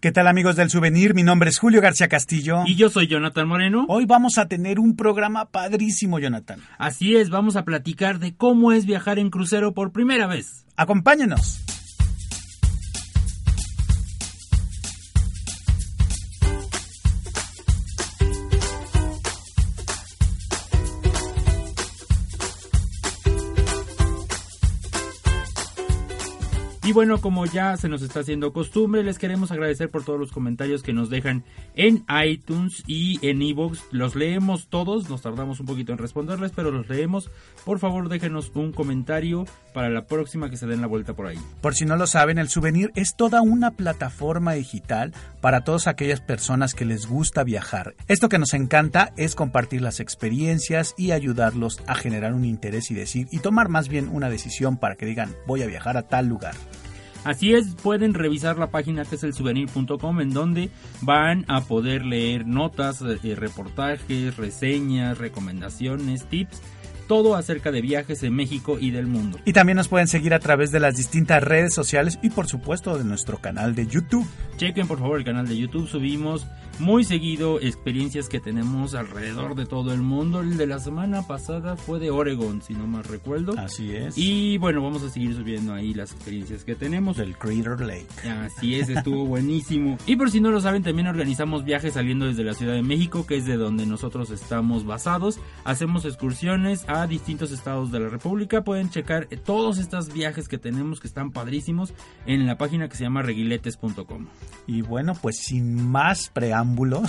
¿Qué tal amigos del souvenir? Mi nombre es Julio García Castillo. Y yo soy Jonathan Moreno. Hoy vamos a tener un programa padrísimo, Jonathan. Así es, vamos a platicar de cómo es viajar en crucero por primera vez. Acompáñenos. Y bueno, como ya se nos está haciendo costumbre, les queremos agradecer por todos los comentarios que nos dejan en iTunes y en iVoox. Los leemos todos, nos tardamos un poquito en responderles, pero los leemos. Por favor, déjenos un comentario para la próxima que se den la vuelta por ahí. Por si no lo saben, el souvenir es toda una plataforma digital para todas aquellas personas que les gusta viajar. Esto que nos encanta es compartir las experiencias y ayudarlos a generar un interés y decir y tomar más bien una decisión para que digan voy a viajar a tal lugar. Así es, pueden revisar la página que es el souvenir.com en donde van a poder leer notas, eh, reportajes, reseñas, recomendaciones, tips todo acerca de viajes en México y del mundo. Y también nos pueden seguir a través de las distintas redes sociales y por supuesto de nuestro canal de YouTube. Chequen por favor el canal de YouTube, subimos muy seguido experiencias que tenemos alrededor de todo el mundo. El de la semana pasada fue de Oregon, si no mal recuerdo. Así es. Y bueno, vamos a seguir subiendo ahí las experiencias que tenemos. Del Crater Lake. Así es, estuvo buenísimo. Y por si no lo saben, también organizamos viajes saliendo desde la Ciudad de México, que es de donde nosotros estamos basados. Hacemos excursiones a distintos estados de la República. Pueden checar todos estos viajes que tenemos que están padrísimos en la página que se llama reguiletes.com. Y bueno, pues sin más preámbulos,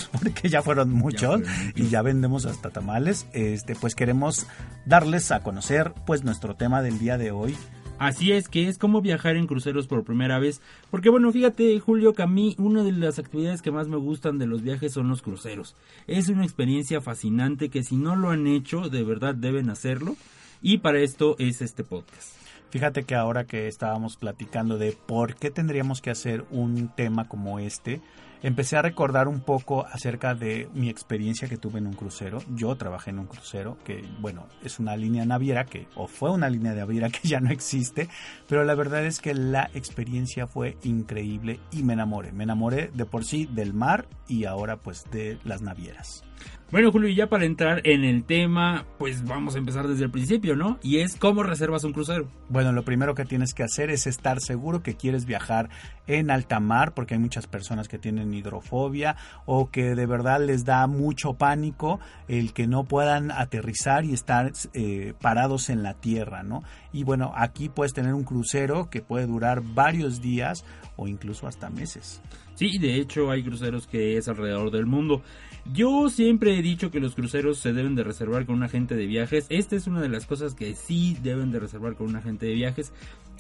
porque ya fueron muchos y ya vendemos hasta tamales, este pues queremos darles a conocer pues nuestro tema del día de hoy. Así es que es como viajar en cruceros por primera vez. Porque bueno, fíjate Julio que a mí una de las actividades que más me gustan de los viajes son los cruceros. Es una experiencia fascinante que si no lo han hecho, de verdad deben hacerlo. Y para esto es este podcast. Fíjate que ahora que estábamos platicando de por qué tendríamos que hacer un tema como este, empecé a recordar un poco acerca de mi experiencia que tuve en un crucero. Yo trabajé en un crucero que, bueno, es una línea naviera que, o fue una línea naviera que ya no existe, pero la verdad es que la experiencia fue increíble y me enamoré. Me enamoré de por sí del mar y ahora pues de las navieras. Bueno, Julio, y ya para entrar en el tema, pues vamos a empezar desde el principio, ¿no? Y es cómo reservas un crucero. Bueno, lo primero que tienes que hacer es estar seguro que quieres viajar en alta mar, porque hay muchas personas que tienen hidrofobia o que de verdad les da mucho pánico el que no puedan aterrizar y estar eh, parados en la tierra, ¿no? Y bueno, aquí puedes tener un crucero que puede durar varios días o incluso hasta meses. Sí, de hecho hay cruceros que es alrededor del mundo. Yo siempre he dicho que los cruceros se deben de reservar con un agente de viajes. Esta es una de las cosas que sí deben de reservar con un agente de viajes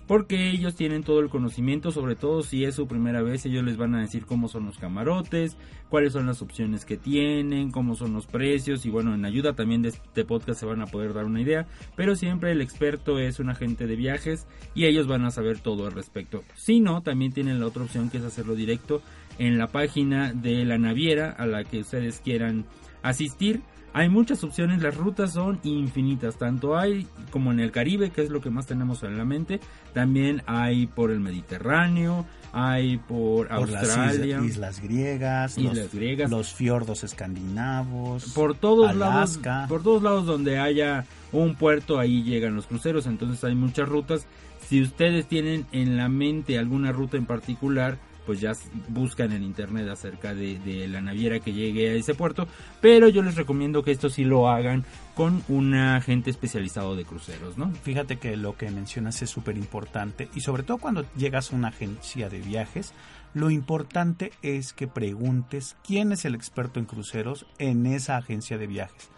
porque ellos tienen todo el conocimiento, sobre todo si es su primera vez, ellos les van a decir cómo son los camarotes, cuáles son las opciones que tienen, cómo son los precios y bueno, en ayuda también de este podcast se van a poder dar una idea, pero siempre el experto es un agente de viajes y ellos van a saber todo al respecto. Si no, también tienen la otra opción que es hacerlo directo en la página de la naviera a la que ustedes quieran asistir. Hay muchas opciones, las rutas son infinitas, tanto hay como en el Caribe, que es lo que más tenemos en la mente, también hay por el Mediterráneo, hay por, Australia, las islas, griegas, islas griegas, los fiordos escandinavos, por todos lados, por todos lados donde haya un puerto ahí llegan los cruceros, entonces hay muchas rutas. Si ustedes tienen en la mente alguna ruta en particular, pues ya buscan en internet acerca de, la naviera que llegue a ese puerto, pero yo les recomiendo que esto sí lo hagan con un agente especializado de cruceros, ¿no? Fíjate que lo que mencionas es súper importante y sobre todo cuando llegas a una agencia de viajes, lo importante es que preguntes quién es el experto en cruceros en esa agencia de viajes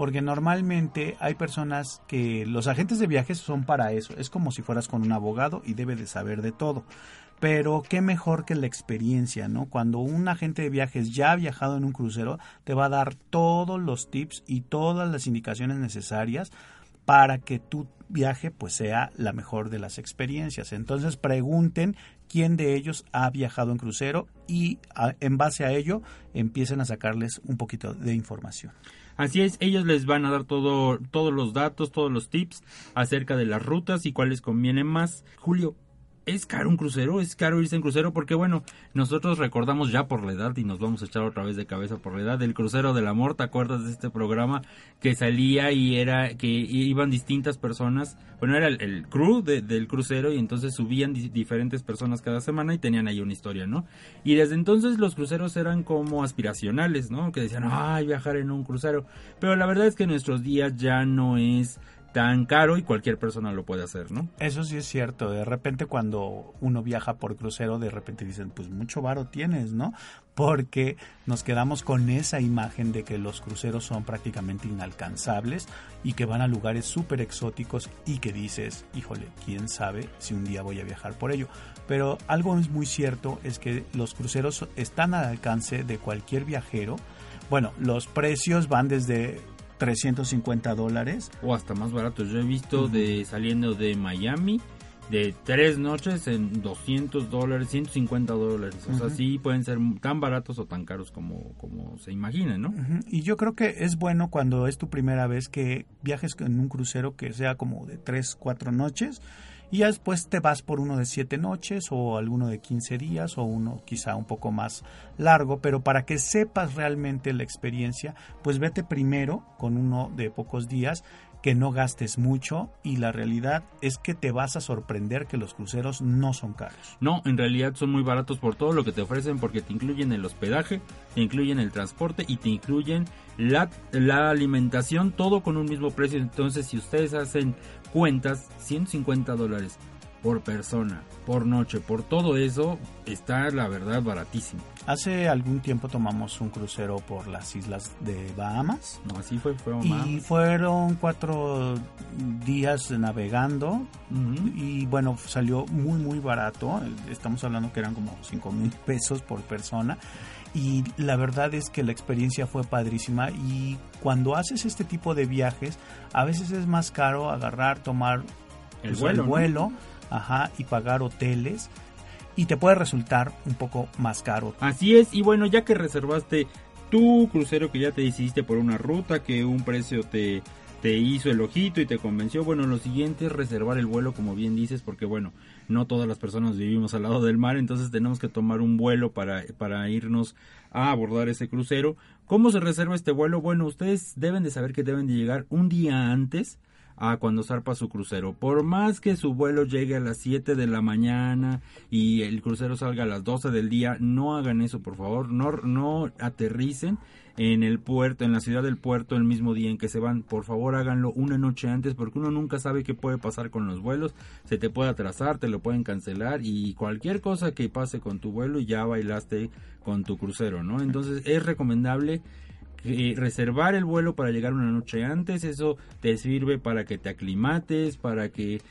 porque normalmente hay personas que los agentes de viajes son para eso, es como si fueras con un abogado y debe de saber de todo. Pero qué mejor que la experiencia, ¿no? Cuando un agente de viajes ya ha viajado en un crucero, te va a dar todos los tips y todas las indicaciones necesarias para que tu viaje pues sea la mejor de las experiencias. Entonces pregunten quién de ellos ha viajado en crucero y en base a ello empiecen a sacarles un poquito de información. Así es, ellos les van a dar todo, todos los datos, todos los tips acerca de las rutas y cuáles convienen más. Julio, es caro un crucero, es caro irse en crucero porque bueno, nosotros recordamos ya por la edad y nos vamos a echar otra vez de cabeza por la edad el crucero del amor, ¿te acuerdas de este programa que salía y era que iban distintas personas? Bueno, era el, crew del crucero y entonces subían diferentes personas cada semana y tenían ahí una historia, ¿no? Y desde entonces los cruceros eran como aspiracionales, ¿no? Que decían, ay, viajar en un crucero. Pero la verdad es que nuestros días ya no es tan caro y cualquier persona lo puede hacer, ¿no? Eso sí es cierto. De repente cuando uno viaja por crucero, de repente dicen, pues mucho varo tienes, ¿no? Porque nos quedamos con esa imagen de que los cruceros son prácticamente inalcanzables y que van a lugares súper exóticos y que dices, híjole, quién sabe si un día voy a viajar por ello. Pero algo es muy cierto, es que los cruceros están al alcance de cualquier viajero. Bueno, los precios van desde 350 dólares. O hasta más barato. Yo he visto de saliendo de Miami de tres noches en 200 dólares, 150 dólares. O sea, sí pueden ser tan baratos o tan caros como, como se imaginen, ¿no? Y yo creo que es bueno cuando es tu primera vez que viajes en un crucero que sea como de tres, cuatro noches y ya después te vas por uno de siete noches o alguno de 15 días o uno quizá un poco más largo, pero para que sepas realmente la experiencia, pues vete primero con uno de pocos días que no gastes mucho y la realidad es que te vas a sorprender que los cruceros no son caros. No, en realidad son muy baratos por todo lo que te ofrecen porque te incluyen el hospedaje, te incluyen el transporte y te incluyen la, alimentación, todo con un mismo precio. Entonces si ustedes hacen cuentas, 150 dólares por persona, por noche, por todo eso, está la verdad baratísimo. Hace algún tiempo tomamos un crucero por las islas de Bahamas. No, así fue, fue Y fueron cuatro días navegando y bueno, salió muy muy barato. Estamos hablando que eran como 5 mil pesos por persona. Y la verdad es que la experiencia fue padrísima y cuando haces este tipo de viajes, a veces es más caro agarrar, tomar el pues, vuelo, vuelo ajá, y pagar hoteles y te puede resultar un poco más caro. Así es, y bueno, ya que reservaste tu crucero que ya te decidiste por una ruta que un precio te te hizo el ojito y te convenció. Bueno, lo siguiente es reservar el vuelo, como bien dices, porque bueno, no todas las personas vivimos al lado del mar, entonces tenemos que tomar un vuelo para, para irnos a abordar ese crucero. ¿Cómo se reserva este vuelo? Bueno, ustedes deben de saber que deben de llegar un día antes a cuando zarpa su crucero. Por más que su vuelo llegue a las 7 de la mañana y el crucero salga a las 12 del día, no hagan eso, por favor, no, no aterricen en el puerto, en la ciudad del puerto el mismo día en que se van, por favor háganlo una noche antes porque uno nunca sabe qué puede pasar con los vuelos, se te puede atrasar, te lo pueden cancelar y cualquier cosa que pase con tu vuelo ya bailaste con tu crucero, ¿no? Entonces es recomendable eh, reservar el vuelo para llegar una noche antes, eso te sirve para que te aclimates, para que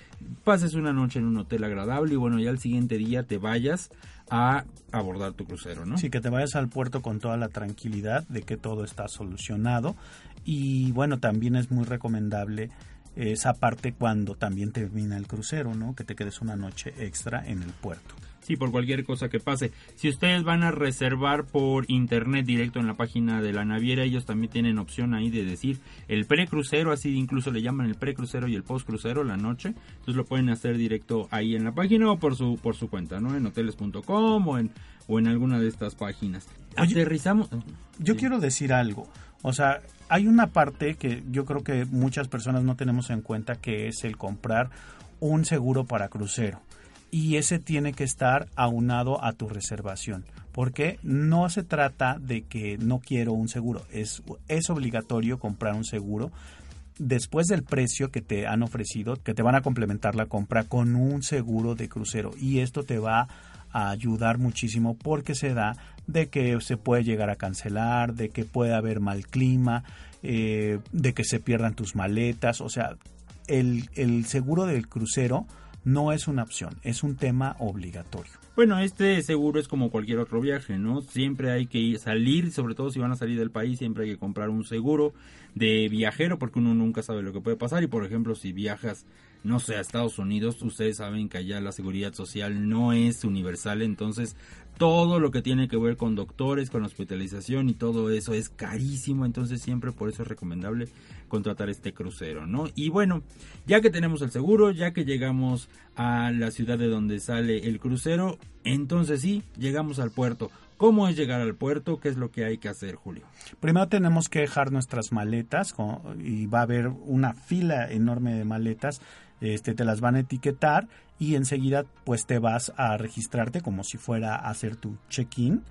pases una noche en un hotel agradable y bueno, ya el siguiente día te vayas a abordar tu crucero, ¿no? Sí, que te vayas al puerto con toda la tranquilidad de que todo está solucionado y bueno, también es muy recomendable esa parte cuando también termina el crucero, ¿no? Que te quedes una noche extra en el puerto. Sí, por cualquier cosa que pase. Si ustedes van a reservar por internet directo en la página de la naviera, ellos también tienen opción ahí de decir el precrucero, así incluso le llaman el precrucero y el postcrucero la noche. Entonces lo pueden hacer directo ahí en la página o por su por su cuenta, ¿no? En hoteles.com o en o en alguna de estas páginas. Aterrizamos. Yo quiero decir algo. O sea, hay una parte que yo creo que muchas personas no tenemos en cuenta que es el comprar un seguro para crucero y ese tiene que estar aunado a tu reservación. Porque no se trata de que no quiero un seguro, es, es obligatorio comprar un seguro después del precio que te han ofrecido, que te van a complementar la compra con un seguro de crucero. Y esto te va a ayudar muchísimo porque se da de que se puede llegar a cancelar, de que puede haber mal clima, eh, de que se pierdan tus maletas. O sea, el, el seguro del crucero no es una opción, es un tema obligatorio. Bueno, este seguro es como cualquier otro viaje, ¿no? Siempre hay que ir, salir, sobre todo si van a salir del país, siempre hay que comprar un seguro de viajero porque uno nunca sabe lo que puede pasar y por ejemplo si viajas no sé, a Estados Unidos, ustedes saben que allá la seguridad social no es universal, entonces todo lo que tiene que ver con doctores, con hospitalización y todo eso es carísimo, entonces siempre por eso es recomendable contratar este crucero, ¿no? Y bueno, ya que tenemos el seguro, ya que llegamos a la ciudad de donde sale el crucero, entonces sí, llegamos al puerto. ¿Cómo es llegar al puerto? ¿Qué es lo que hay que hacer, Julio? Primero tenemos que dejar nuestras maletas y va a haber una fila enorme de maletas. Este, te las van a etiquetar y enseguida pues te vas a registrarte como si fuera a hacer tu check-in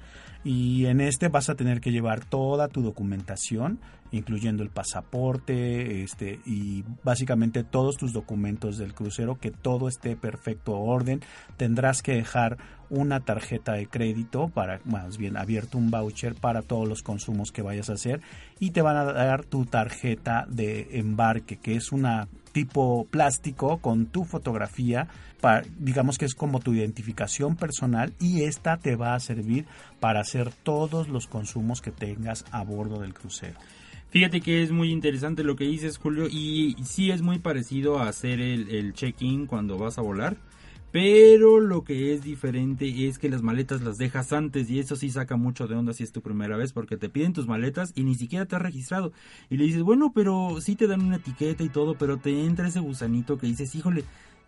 y en este vas a tener que llevar toda tu documentación incluyendo el pasaporte este y básicamente todos tus documentos del crucero que todo esté perfecto orden tendrás que dejar una tarjeta de crédito para más bien abierto un voucher para todos los consumos que vayas a hacer y te van a dar tu tarjeta de embarque que es una tipo plástico con tu fotografía, para, digamos que es como tu identificación personal y esta te va a servir para hacer todos los consumos que tengas a bordo del crucero. Fíjate que es muy interesante lo que dices, Julio, y sí es muy parecido a hacer el, el check-in cuando vas a volar. Pero lo que es diferente es que las maletas las dejas antes y eso sí saca mucho de onda si es tu primera vez porque te piden tus maletas y ni siquiera te has registrado. Y le dices, bueno, pero sí te dan una etiqueta y todo, pero te entra ese gusanito que dices, híjole,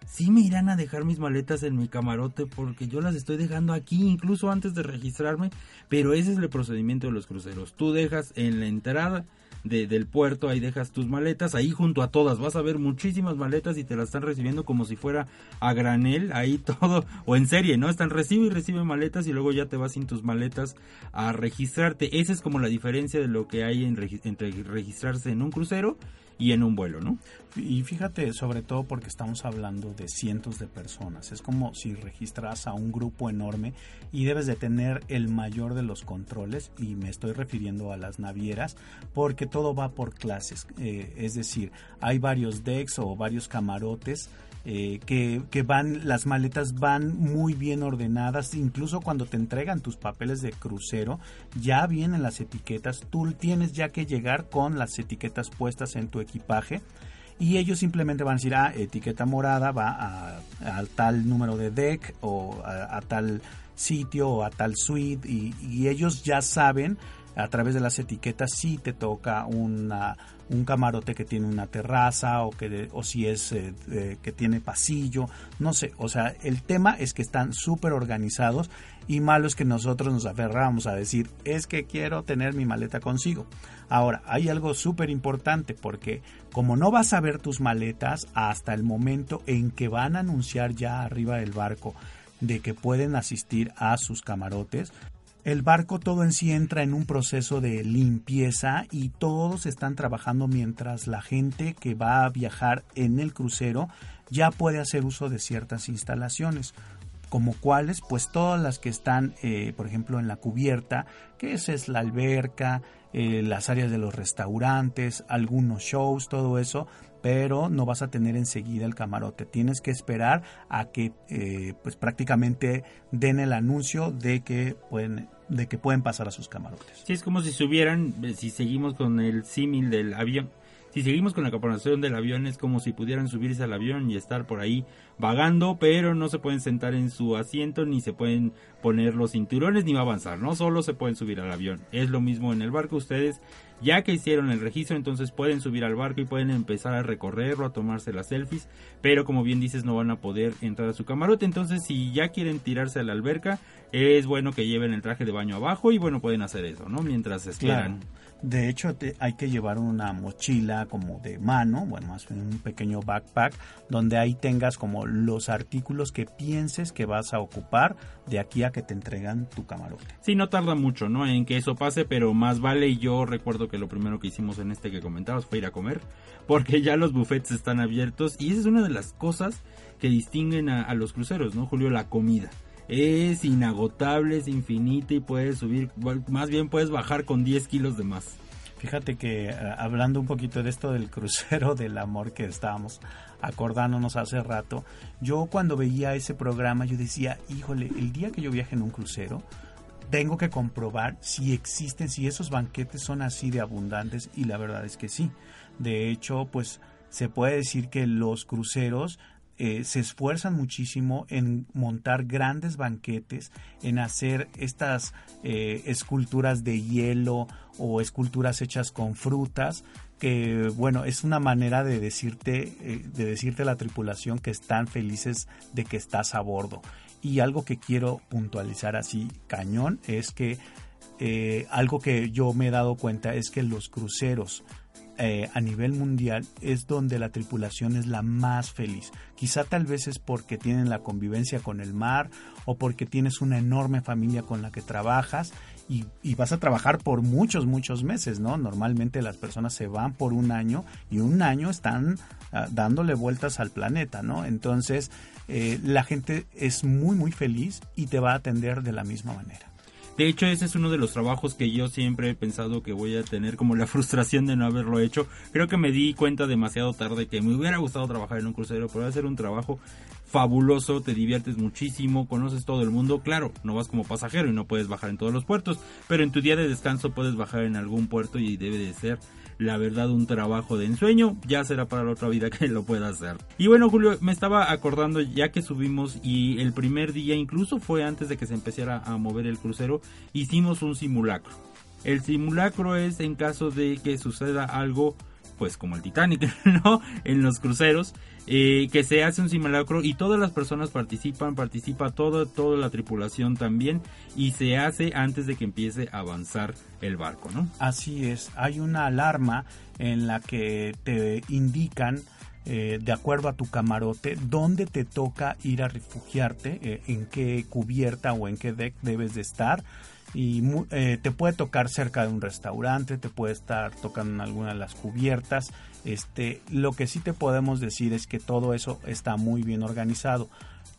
sí me irán a dejar mis maletas en mi camarote porque yo las estoy dejando aquí incluso antes de registrarme. Pero ese es el procedimiento de los cruceros. Tú dejas en la entrada del puerto, ahí dejas tus maletas, ahí junto a todas, vas a ver muchísimas maletas y te las están recibiendo como si fuera a granel, ahí todo, o en serie, ¿no? Están recibe y recibe maletas y luego ya te vas sin tus maletas a registrarte. Esa es como la diferencia de lo que hay entre registrarse en un crucero y en un vuelo, ¿no? Y fíjate, sobre todo porque estamos hablando de cientos de personas. Es como si registras a un grupo enorme y debes de tener el mayor de los controles y me estoy refiriendo a las navieras porque todo va por clases. Eh, es decir, hay varios decks o varios camarotes eh, que, van, las maletas van muy bien ordenadas, incluso cuando te entregan tus papeles de crucero, ya vienen las etiquetas, tú tienes ya que llegar con las etiquetas puestas en tu equipaje y ellos simplemente van a decir, ah, etiqueta morada va a, tal número de deck o a, tal sitio o a tal suite y ellos ya saben a través de las etiquetas si te toca una, un camarote que tiene una terraza o, que, o si es eh, que tiene pasillo, no sé, o sea, el tema es que están súper organizados y malo es que nosotros nos aferramos a decir, es que quiero tener mi maleta consigo. Ahora, hay algo súper importante porque como no vas a ver tus maletas hasta el momento en que van a anunciar ya arriba del barco de que pueden asistir a sus camarotes, el barco todo en sí entra en un proceso de limpieza y todos están trabajando mientras la gente que va a viajar en el crucero ya puede hacer uso de ciertas instalaciones como cuáles, pues todas las que están, eh, por ejemplo, en la cubierta, que esa es la alberca, eh, las áreas de los restaurantes, algunos shows, todo eso, pero no vas a tener enseguida el camarote. Tienes que esperar a que eh, pues prácticamente den el anuncio de que pueden de que pueden pasar a sus camarotes. Sí, es como si subieran, eh, si seguimos con el símil del avión, si seguimos con la capacitación del avión es como si pudieran subirse al avión y estar por ahí vagando, pero no se pueden sentar en su asiento ni se pueden poner los cinturones ni va a avanzar, no solo se pueden subir al avión. Es lo mismo en el barco, ustedes ya que hicieron el registro, entonces pueden subir al barco y pueden empezar a recorrerlo, a tomarse las selfies, pero como bien dices no van a poder entrar a su camarote, entonces si ya quieren tirarse a la alberca, es bueno que lleven el traje de baño abajo y bueno, pueden hacer eso, ¿no? Mientras esperan. De hecho, hay que llevar una mochila como de mano, bueno, más bien un pequeño backpack, donde ahí tengas como los artículos que pienses que vas a ocupar de aquí a que te entregan tu camarote. Sí, no tarda mucho, ¿no? En que eso pase, pero más vale. Y yo recuerdo que lo primero que hicimos en este que comentabas fue ir a comer, porque ya los buffets están abiertos y esa es una de las cosas que distinguen a los cruceros, ¿no, Julio? La comida es inagotable, es infinita y puedes subir, más bien puedes bajar con 10 kilos de más. Fíjate que eh, hablando un poquito de esto del crucero del amor que estábamos acordándonos hace rato, yo cuando veía ese programa yo decía, híjole, el día que yo viaje en un crucero, tengo que comprobar si existen, si esos banquetes son así de abundantes y la verdad es que sí. De hecho, pues se puede decir que los cruceros eh, se esfuerzan muchísimo en montar grandes banquetes, en hacer estas eh, esculturas de hielo o esculturas hechas con frutas, que bueno, es una manera de decirte, eh, de decirte a la tripulación que están felices de que estás a bordo. Y algo que quiero puntualizar así cañón es que algo que yo me he dado cuenta es que los cruceros eh, a nivel mundial es donde la tripulación es la más feliz. Quizá tal vez es porque tienen la convivencia con el mar o porque tienes una enorme familia con la que trabajas y, vas a trabajar por muchos, muchos meses, ¿no? Normalmente las personas se van por un año y un año están ah, dándole vueltas al planeta, ¿no? Entonces eh, la gente es muy, muy feliz y te va a atender de la misma manera. De hecho, ese es uno de los trabajos que yo siempre he pensado que voy a tener como la frustración de no haberlo hecho. Creo que me di cuenta demasiado tarde que me hubiera gustado trabajar en un crucero, pero ser un trabajo fabuloso, te diviertes muchísimo, conoces todo el mundo. Claro, no vas como pasajero y no puedes bajar en todos los puertos, pero en tu día de descanso puedes bajar en algún puerto y debe de ser la verdad un trabajo de ensueño, ya será para la otra vida que lo pueda hacer. Y bueno Julio, me estaba acordando ya que subimos y el primer día, incluso fue antes de que se empezara a mover el crucero, hicimos un simulacro. El simulacro es en caso de que suceda algo pues como el Titanic, ¿no? En los cruceros, eh, que se hace un simulacro y todas las personas participan, participa toda, toda la tripulación también y se hace antes de que empiece a avanzar el barco, ¿no? Así es, hay una alarma en la que te indican eh, de acuerdo a tu camarote, dónde te toca ir a refugiarte, eh, en qué cubierta o en qué deck debes de estar y eh, te puede tocar cerca de un restaurante, te puede estar tocando en alguna de las cubiertas. Este, lo que sí te podemos decir es que todo eso está muy bien organizado.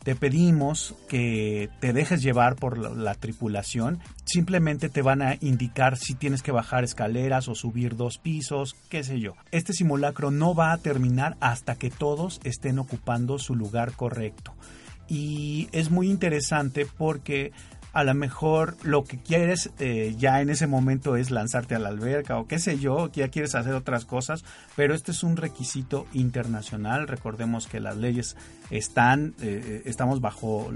Te pedimos que te dejes llevar por la, tripulación. Simplemente te van a indicar si tienes que bajar escaleras o subir dos pisos, qué sé yo. Este simulacro no va a terminar hasta que todos estén ocupando su lugar correcto. Y es muy interesante porque a lo mejor lo que quieres eh, ya en ese momento es lanzarte a la alberca o qué sé yo, ya quieres hacer otras cosas, pero este es un requisito internacional. Recordemos que las leyes están, eh, eh, estamos bajo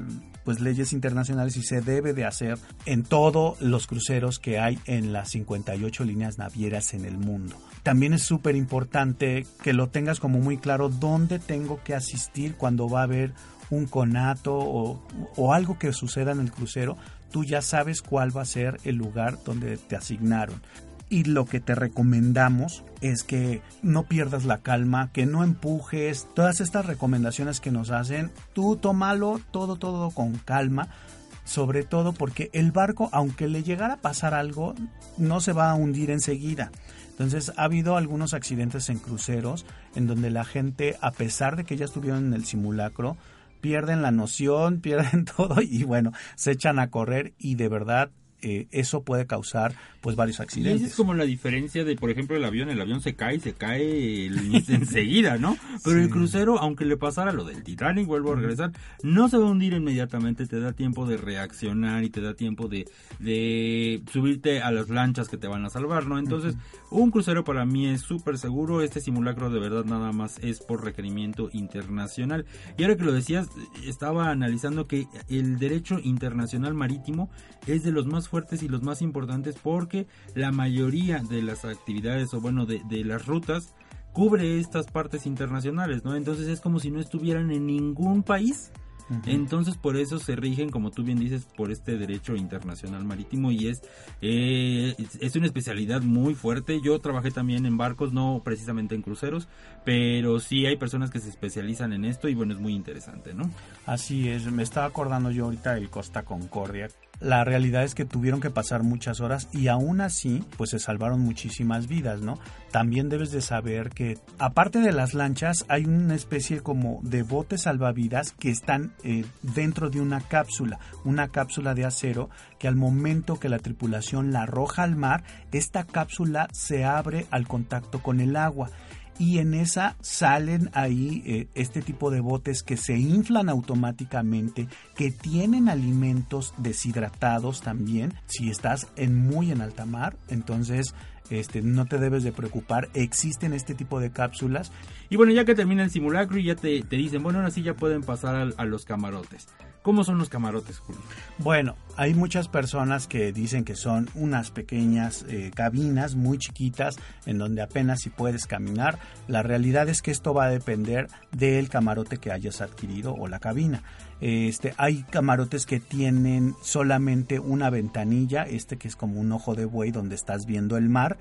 pues leyes internacionales y se debe de hacer en todos los cruceros que hay en las 58 líneas navieras en el mundo. También es súper importante que lo tengas como muy claro dónde tengo que asistir cuando va a haber un conato o, algo que suceda en el crucero, tú ya sabes cuál va a ser el lugar donde te asignaron. Y lo que te recomendamos es que no pierdas la calma, que no empujes. Todas estas recomendaciones que nos hacen, tú tómalo todo, todo con calma. Sobre todo porque el barco, aunque le llegara a pasar algo, no se va a hundir enseguida. Entonces ha habido algunos accidentes en cruceros en donde la gente, a pesar de que ya estuvieron en el simulacro, pierden la noción, pierden todo y bueno, se echan a correr y de verdad eh, eso puede causar pues varios accidentes. Y es como la diferencia de, por ejemplo, el avión, el avión se cae, se cae enseguida, ¿no? Pero el crucero, aunque le pasara lo del Titanic, vuelvo a regresar, no se va a hundir inmediatamente, te da tiempo de reaccionar y te da tiempo de, de subirte a las lanchas que te van a salvar, ¿no? Entonces, un crucero para mí es súper seguro, este simulacro de verdad nada más es por requerimiento internacional. Y ahora que lo decías, estaba analizando que el derecho internacional marítimo es de los más fuertes y los más importantes porque la mayoría de las actividades o bueno de, las rutas cubre estas partes internacionales, ¿no? Entonces es como si no estuvieran en ningún país. Entonces por eso se rigen, como tú bien dices, por este derecho internacional marítimo y es, eh, es una especialidad muy fuerte. Yo trabajé también en barcos, no precisamente en cruceros, pero sí hay personas que se especializan en esto y bueno, es muy interesante, ¿no? Así es, me estaba acordando yo ahorita del Costa Concordia, la realidad es que tuvieron que pasar muchas horas y aún así pues se salvaron muchísimas vidas, ¿no? También debes de saber que aparte de las lanchas hay una especie como de botes salvavidas que están eh, dentro de una cápsula, una cápsula de acero que al momento que la tripulación la arroja al mar, esta cápsula se abre al contacto con el agua y en esa salen ahí eh, este tipo de botes que se inflan automáticamente, que tienen alimentos deshidratados también. Si estás en muy en alta mar, entonces este, no te debes de preocupar, existen este tipo de cápsulas. Y bueno, ya que termina el simulacro y ya te, dicen, bueno, ahora sí ya pueden pasar a los camarotes. ¿Cómo son los camarotes, Julio? Bueno, hay muchas personas que dicen que son unas pequeñas eh, cabinas muy chiquitas en donde apenas si puedes caminar. La realidad es que esto va a depender del camarote que hayas adquirido o la cabina. Este, hay camarotes que tienen solamente una ventanilla, este que es como un ojo de buey donde estás viendo el mar,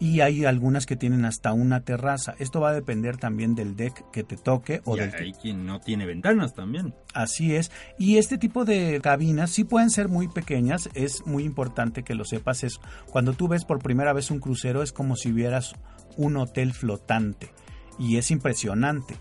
y hay algunas que tienen hasta una terraza. Esto va a depender también del deck que te toque o del hay quien no tiene ventanas también. Así es. Y este tipo de cabinas sí pueden ser muy pequeñas. Es muy importante que lo sepas. Es cuando tú ves por primera vez un crucero es como si vieras un hotel flotante y es impresionante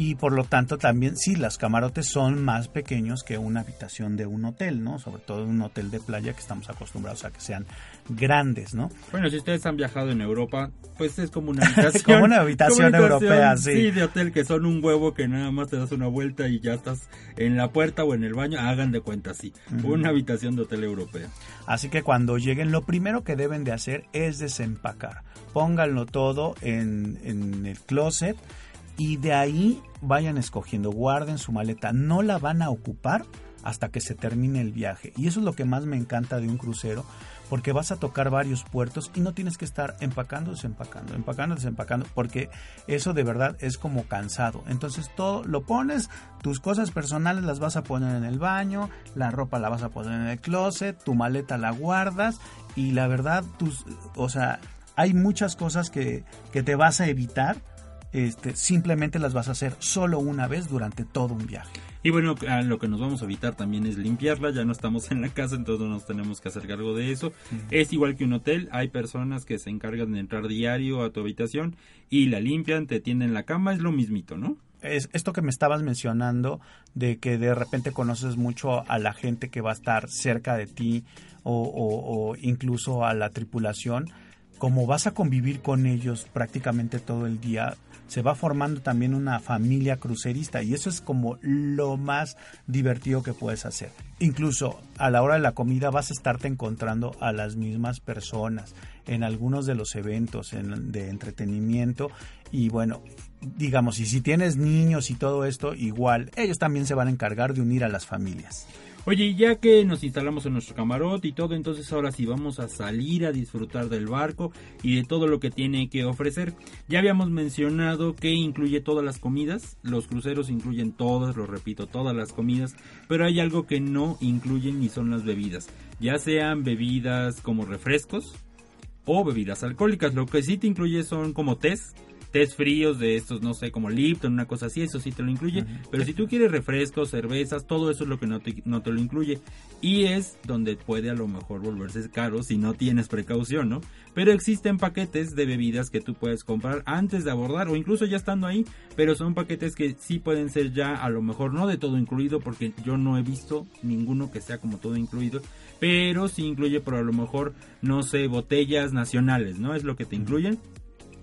y por lo tanto también sí, las camarotes son más pequeños que una habitación de un hotel, ¿no? Sobre todo un hotel de playa que estamos acostumbrados a que sean grandes, ¿no? Bueno, si ustedes han viajado en Europa, pues es como una habitación. como una habitación, europea, sí. Sí, de hotel que son un huevo que nada más te das una vuelta y ya estás en la puerta o en el baño, hagan de cuenta así, una habitación de hotel europea. Así que cuando lleguen, lo primero que deben de hacer es desempacar. Pónganlo todo en, en el closet y de ahí vayan escogiendo, guarden su maleta, no la van a ocupar hasta que se termine el viaje. Y eso es lo que más me encanta de un crucero, porque vas a tocar varios puertos y no tienes que estar empacando, desempacando, empacando, desempacando, porque eso de verdad es como cansado. Entonces todo lo pones, tus cosas personales las vas a poner en el baño, la ropa la vas a poner en el closet, tu maleta la guardas y la verdad, tus, o sea, hay muchas cosas que, que te vas a evitar este, simplemente las vas a hacer solo una vez durante todo un viaje. Y bueno, lo que nos vamos a evitar también es limpiarla, ya no estamos en la casa, entonces no nos tenemos que hacer cargo de eso. Es igual que un hotel, hay personas que se encargan de entrar diario a tu habitación y la limpian, te tienden la cama, es lo mismito, ¿no? Es esto que me estabas mencionando de que de repente conoces mucho a la gente que va a estar cerca de ti o incluso a la tripulación, como vas a convivir con ellos prácticamente todo el día, se va formando también una familia crucerista y eso es como lo más divertido que puedes hacer. Incluso a la hora de la comida vas a estarte encontrando a las mismas personas en algunos de los eventos de entretenimiento y bueno, digamos, y si tienes niños y todo esto, igual ellos también se van a encargar de unir a las familias. Oye, ya que nos instalamos en nuestro camarote y todo, entonces ahora sí vamos a salir a disfrutar del barco y de todo lo que tiene que ofrecer. Ya habíamos mencionado que incluye todas las comidas, los cruceros incluyen todas, lo repito, todas las comidas, pero hay algo que no incluyen y son las bebidas, ya sean bebidas como refrescos o bebidas alcohólicas, lo que sí te incluye son como tés, test fríos de estos, no sé, como Lipton, una cosa así, eso sí te lo incluye. Pero si tú quieres refrescos, cervezas, todo eso es lo que no te, no te lo incluye. Y es donde puede a lo mejor volverse caro si no tienes precaución, ¿no? Pero existen paquetes de bebidas que tú puedes comprar antes de abordar o incluso ya estando ahí, pero son paquetes que sí pueden ser ya a lo mejor no de todo incluido porque yo no he visto ninguno que sea como todo incluido, pero sí incluye por a lo mejor, no sé, botellas nacionales, ¿no? Es lo que te incluyen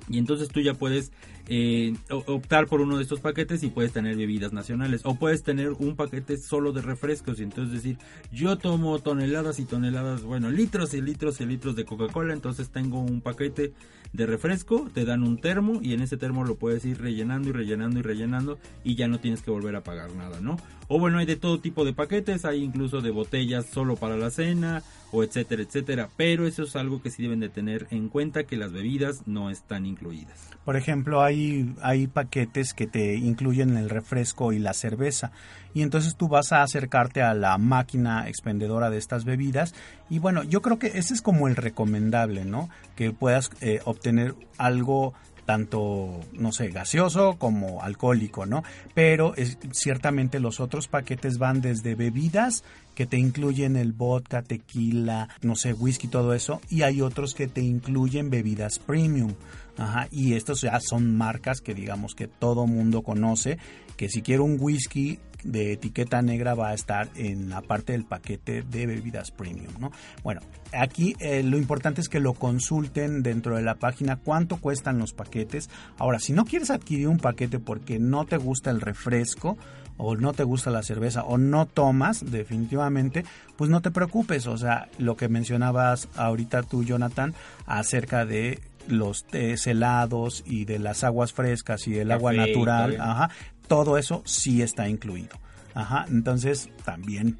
y entonces tú ya puedes eh, optar por uno de estos paquetes y puedes tener bebidas nacionales. O puedes tener un paquete solo de refrescos y entonces decir, yo tomo toneladas y toneladas, bueno, litros y litros y litros de Coca-Cola, entonces tengo un paquete de refresco, te dan un termo y en ese termo lo puedes ir rellenando y rellenando y rellenando y ya no tienes que volver a pagar nada, ¿no? O bueno, hay de todo tipo de paquetes, hay incluso de botellas solo para la cena etcétera, etcétera, pero eso es algo que sí deben de tener en cuenta que las bebidas no están incluidas. Por ejemplo, hay, hay paquetes que te incluyen el refresco y la cerveza y entonces tú vas a acercarte a la máquina expendedora de estas bebidas y bueno, yo creo que ese es como el recomendable, ¿no? Que puedas eh, obtener algo tanto, no sé, gaseoso como alcohólico, ¿no? Pero ciertamente los otros paquetes van desde bebidas que te incluyen el vodka, tequila, no sé, whisky, todo eso, y hay otros que te incluyen bebidas premium. Ajá, y estos ya son marcas que digamos que todo mundo conoce, que si quiero un whisky de etiqueta negra va a estar en la parte del paquete de bebidas premium, ¿no? Bueno, aquí eh, lo importante es que lo consulten dentro de la página cuánto cuestan los paquetes. Ahora, si no quieres adquirir un paquete porque no te gusta el refresco, o no te gusta la cerveza o no tomas definitivamente, pues no te preocupes, o sea, lo que mencionabas ahorita tú Jonathan acerca de los tés helados y de las aguas frescas y del agua natural, ajá, todo eso sí está incluido. Ajá, entonces también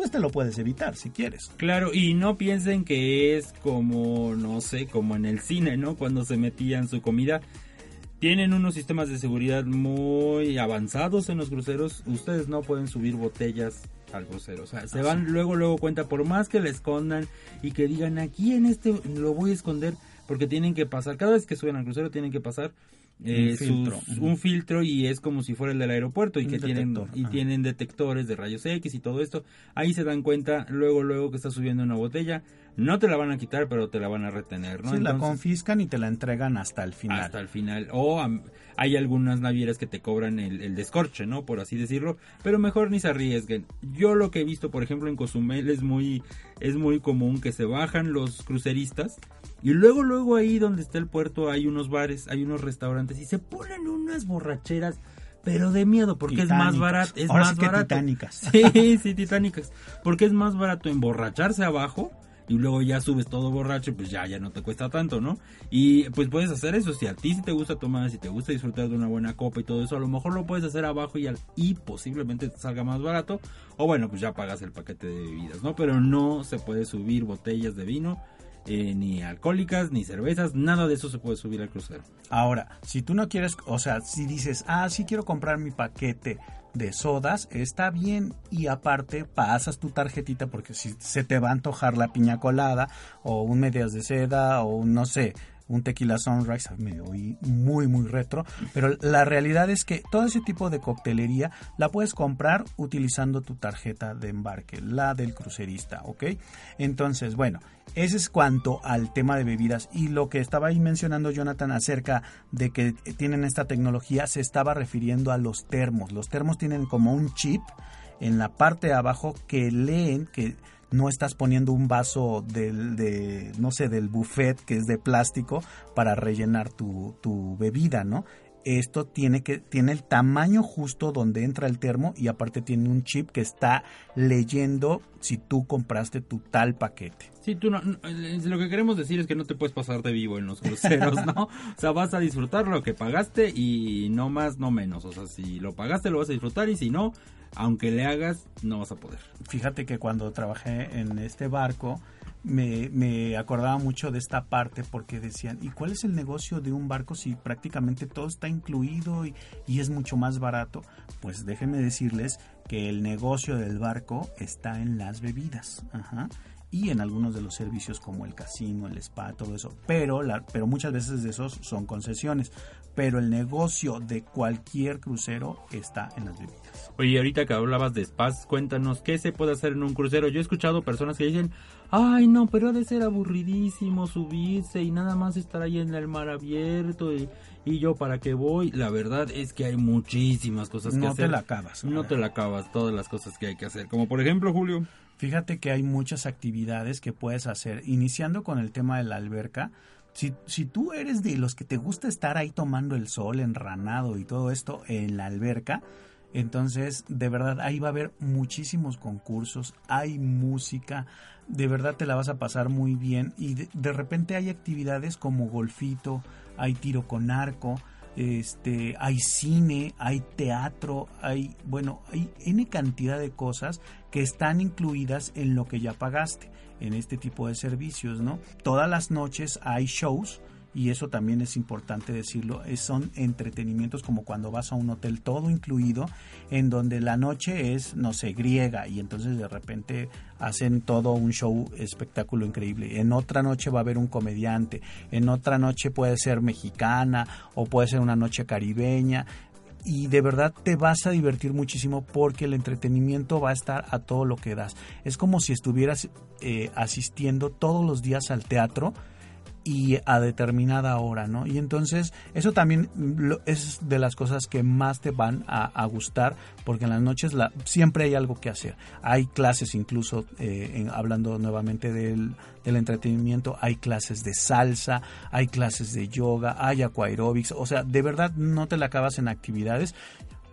pues te lo puedes evitar si quieres. Claro, y no piensen que es como, no sé, como en el cine, ¿no? Cuando se metían su comida. Tienen unos sistemas de seguridad muy avanzados en los cruceros. Ustedes no pueden subir botellas al crucero. O sea, se van luego, luego cuenta, por más que le escondan y que digan, aquí en este lo voy a esconder, porque tienen que pasar, cada vez que suben al crucero tienen que pasar eh, un, filtro. y es como si fuera el del aeropuerto y que tienen y tienen detectores de rayos X y todo esto. Ahí se dan cuenta luego luego que está subiendo una botella. No te la van a quitar pero te la van a retener no sí, la confiscan y te la entregan hasta el final. Hasta el final. O hay algunas navieras que te cobran el, el, descorche no por así decirlo. Pero mejor ni se arriesguen. Yo lo que he visto por ejemplo en Cozumel es muy es muy común que se bajan los cruceristas y luego, luego ahí donde está el puerto hay unos bares, hay unos restaurantes y se ponen unas borracheras, pero de miedo, porque es más barato. Es más barato. titánicas. Sí, sí, titánicas. Porque es más barato emborracharse abajo y luego ya subes todo borracho, pues ya, ya no te cuesta tanto, ¿no? Y pues puedes hacer eso, si a ti si te gusta tomar, si te gusta disfrutar de una buena copa y todo eso, a lo mejor lo puedes hacer abajo y, al, y posiblemente te salga más barato, o bueno, pues ya pagas el paquete de bebidas, ¿no? Pero no se puede subir botellas de vino eh, ni alcohólicas, ni cervezas, nada de eso se puede subir al crucero. Ahora, si tú no quieres, o sea, si dices, ah, sí quiero comprar mi paquete de sodas, está bien y aparte pasas tu tarjetita porque si se te va a antojar la piña colada o un medias de seda o un, no sé, un tequila sunrise, me oí muy muy retro, pero la realidad es que todo ese tipo de coctelería la puedes comprar utilizando tu tarjeta de embarque, la del crucerista, ¿ok? Entonces, bueno, ese es cuanto al tema de bebidas y lo que estaba ahí mencionando Jonathan acerca de que tienen esta tecnología se estaba refiriendo a los termos. Los termos tienen como un chip en la parte de abajo que leen que no estás poniendo un vaso del, de, no sé, del buffet que es de plástico para rellenar tu, tu bebida, ¿no? esto tiene que tiene el tamaño justo donde entra el termo y aparte tiene un chip que está leyendo si tú compraste tu tal paquete. Sí, tú no, lo que queremos decir es que no te puedes pasar de vivo en los cruceros, ¿no? o sea, vas a disfrutar lo que pagaste y no más, no menos. O sea, si lo pagaste lo vas a disfrutar y si no, aunque le hagas, no vas a poder. Fíjate que cuando trabajé en este barco, me, me, acordaba mucho de esta parte porque decían, ¿y cuál es el negocio de un barco si prácticamente todo está incluido y, y, es mucho más barato? Pues déjenme decirles que el negocio del barco está en las bebidas. Ajá y en algunos de los servicios como el casino, el spa, todo eso. Pero, la, pero muchas veces de esos son concesiones. Pero el negocio de cualquier crucero está en las bebidas. Oye, ahorita que hablabas de spas, cuéntanos qué se puede hacer en un crucero. Yo he escuchado personas que dicen, ay no, pero ha de ser aburridísimo subirse y nada más estar ahí en el mar abierto y, y yo para qué voy. La verdad es que hay muchísimas cosas que hacer. No te la acabas. No te la acabas, todas las cosas que hay que hacer. Como por ejemplo, Julio. Fíjate que hay muchas actividades que puedes hacer, iniciando con el tema de la alberca. Si, si, tú eres de los que te gusta estar ahí tomando el sol, enranado y todo esto en la alberca, entonces de verdad ahí va a haber muchísimos concursos, hay música, de verdad te la vas a pasar muy bien y de, de repente hay actividades como golfito, hay tiro con arco, este, hay cine, hay teatro, hay, bueno, hay N cantidad de cosas que están incluidas en lo que ya pagaste en este tipo de servicios, ¿no? Todas las noches hay shows y eso también es importante decirlo, son entretenimientos como cuando vas a un hotel todo incluido, en donde la noche es, no sé, griega y entonces de repente hacen todo un show espectáculo increíble. En otra noche va a haber un comediante, en otra noche puede ser mexicana o puede ser una noche caribeña y de verdad te vas a divertir muchísimo porque el entretenimiento va a estar a todo lo que das. Es como si estuvieras eh, asistiendo todos los días al teatro y a determinada hora, ¿no? Y entonces eso también es de las cosas que más te van a, gustar porque en las noches la, siempre hay algo que hacer. Hay clases incluso, eh, hablando nuevamente del, del, entretenimiento, hay clases de salsa, hay clases de yoga, hay aquaerobics, o sea, de verdad no te la acabas en actividades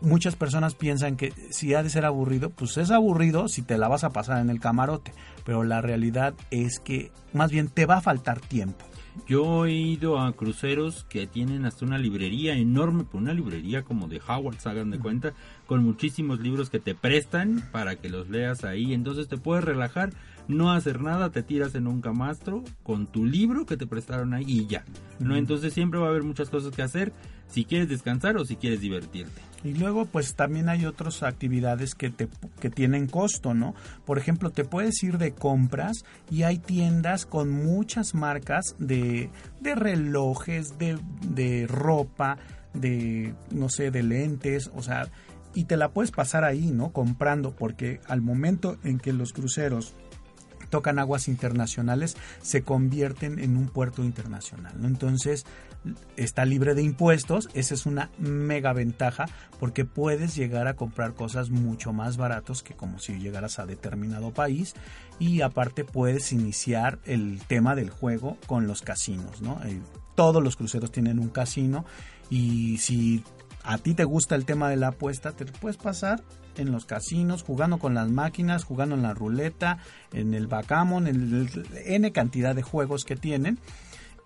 muchas personas piensan que si ha de ser aburrido, pues es aburrido si te la vas a pasar en el camarote, pero la realidad es que más bien te va a faltar tiempo. Yo he ido a cruceros que tienen hasta una librería enorme, una librería como de Howard, hagan de cuenta, con muchísimos libros que te prestan para que los leas ahí. Entonces te puedes relajar, no hacer nada, te tiras en un camastro con tu libro que te prestaron ahí y ya. ¿no? Entonces siempre va a haber muchas cosas que hacer si quieres descansar o si quieres divertirte. Y luego pues también hay otras actividades que, te, que tienen costo, ¿no? Por ejemplo, te puedes ir de compras y hay tiendas con muchas marcas de, de relojes, de, de ropa, de, no sé, de lentes, o sea, y te la puedes pasar ahí, ¿no? Comprando, porque al momento en que los cruceros tocan aguas internacionales, se convierten en un puerto internacional. ¿no? Entonces, está libre de impuestos, esa es una mega ventaja porque puedes llegar a comprar cosas mucho más baratos que como si llegaras a determinado país y aparte puedes iniciar el tema del juego con los casinos, ¿no? Eh, todos los cruceros tienen un casino y si a ti te gusta el tema de la apuesta, te puedes pasar en los casinos, jugando con las máquinas, jugando en la ruleta, en el backgammon, en el, N cantidad de juegos que tienen.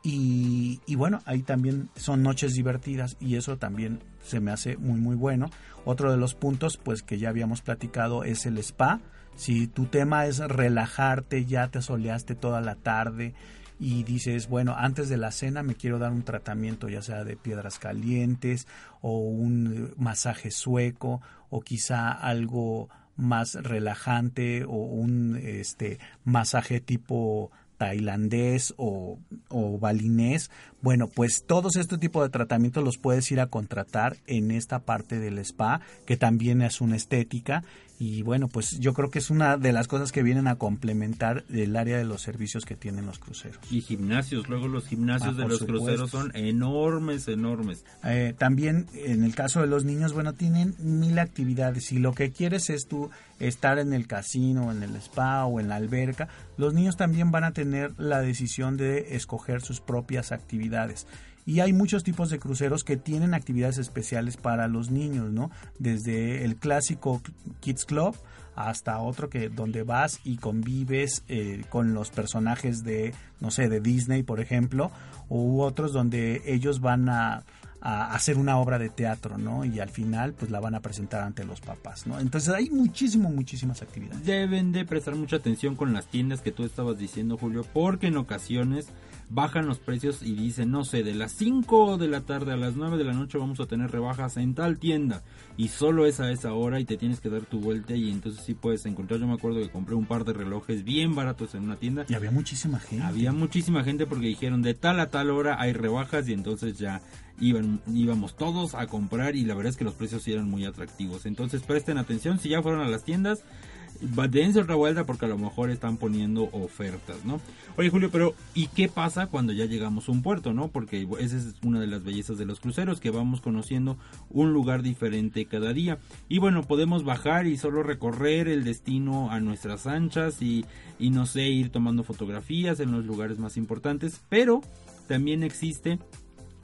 Y, y, bueno, ahí también son noches divertidas y eso también se me hace muy muy bueno. Otro de los puntos pues que ya habíamos platicado es el spa. Si tu tema es relajarte, ya te soleaste toda la tarde y dices, bueno, antes de la cena me quiero dar un tratamiento ya sea de piedras calientes o un masaje sueco o quizá algo más relajante o un este masaje tipo tailandés o, o, balinés, bueno, pues todos este tipo de tratamientos los puedes ir a contratar en esta parte del spa, que también es una estética y bueno, pues yo creo que es una de las cosas que vienen a complementar el área de los servicios que tienen los cruceros. Y gimnasios, luego los gimnasios ah, de los cruceros son enormes, enormes. Eh, también en el caso de los niños, bueno, tienen mil actividades y lo que quieres es tú estar en el casino, en el spa o en la alberca, los niños también van a tener la decisión de escoger sus propias actividades. Y hay muchos tipos de cruceros que tienen actividades especiales para los niños, ¿no? Desde el clásico Kids Club hasta otro que donde vas y convives eh, con los personajes de, no sé, de Disney, por ejemplo, u otros donde ellos van a, a hacer una obra de teatro, ¿no? Y al final, pues la van a presentar ante los papás, ¿no? Entonces hay muchísimo, muchísimas actividades. Deben de prestar mucha atención con las tiendas que tú estabas diciendo, Julio, porque en ocasiones bajan los precios y dicen, no sé, de las 5 de la tarde a las 9 de la noche vamos a tener rebajas en tal tienda y solo es a esa hora y te tienes que dar tu vuelta y entonces sí puedes encontrar. Yo me acuerdo que compré un par de relojes bien baratos en una tienda. Y había muchísima gente. Había muchísima gente porque dijeron de tal a tal hora hay rebajas y entonces ya iban, íbamos todos a comprar y la verdad es que los precios eran muy atractivos. Entonces presten atención, si ya fueron a las tiendas, dense otra vuelta porque a lo mejor están poniendo ofertas, ¿no? Oye Julio, pero ¿y qué pasa cuando ya llegamos a un puerto, no? Porque esa es una de las bellezas de los cruceros, que vamos conociendo un lugar diferente cada día. Y bueno, podemos bajar y solo recorrer el destino a nuestras anchas y, y no sé, ir tomando fotografías en los lugares más importantes, pero también existe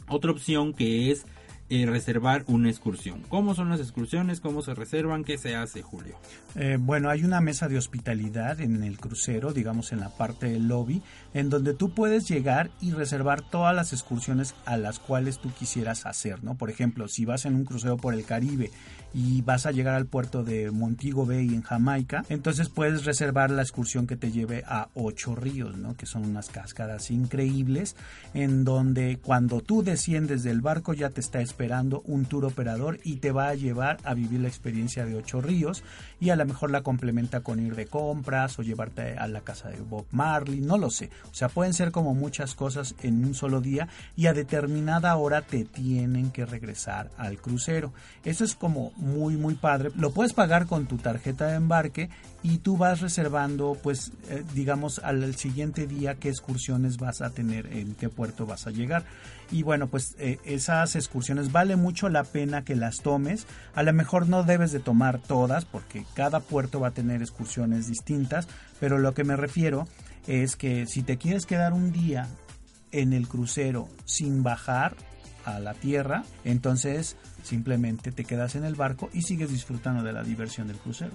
otra opción que es eh, reservar una excursión. ¿Cómo son las excursiones? ¿Cómo se reservan? ¿Qué se hace, Julio? Eh, bueno, hay una mesa de hospitalidad en el crucero, digamos en la parte del lobby, en donde tú puedes llegar y reservar todas las excursiones a las cuales tú quisieras hacer, ¿no? Por ejemplo, si vas en un crucero por el Caribe y vas a llegar al puerto de Montego Bay en Jamaica, entonces puedes reservar la excursión que te lleve a Ocho Ríos, ¿no? que son unas cascadas increíbles en donde cuando tú desciendes del barco ya te está esperando un tour operador y te va a llevar a vivir la experiencia de Ocho Ríos y a lo mejor la complementa con ir de compras o llevarte a la casa de Bob Marley, no lo sé. O sea, pueden ser como muchas cosas en un solo día y a determinada hora te tienen que regresar al crucero. Eso es como muy muy padre. Lo puedes pagar con tu tarjeta de embarque y tú vas reservando pues eh, digamos al siguiente día qué excursiones vas a tener, en qué puerto vas a llegar. Y bueno, pues eh, esas excursiones vale mucho la pena que las tomes. A lo mejor no debes de tomar todas porque cada puerto va a tener excursiones distintas, pero lo que me refiero es que si te quieres quedar un día en el crucero sin bajar a la tierra, entonces simplemente te quedas en el barco y sigues disfrutando de la diversión del crucero.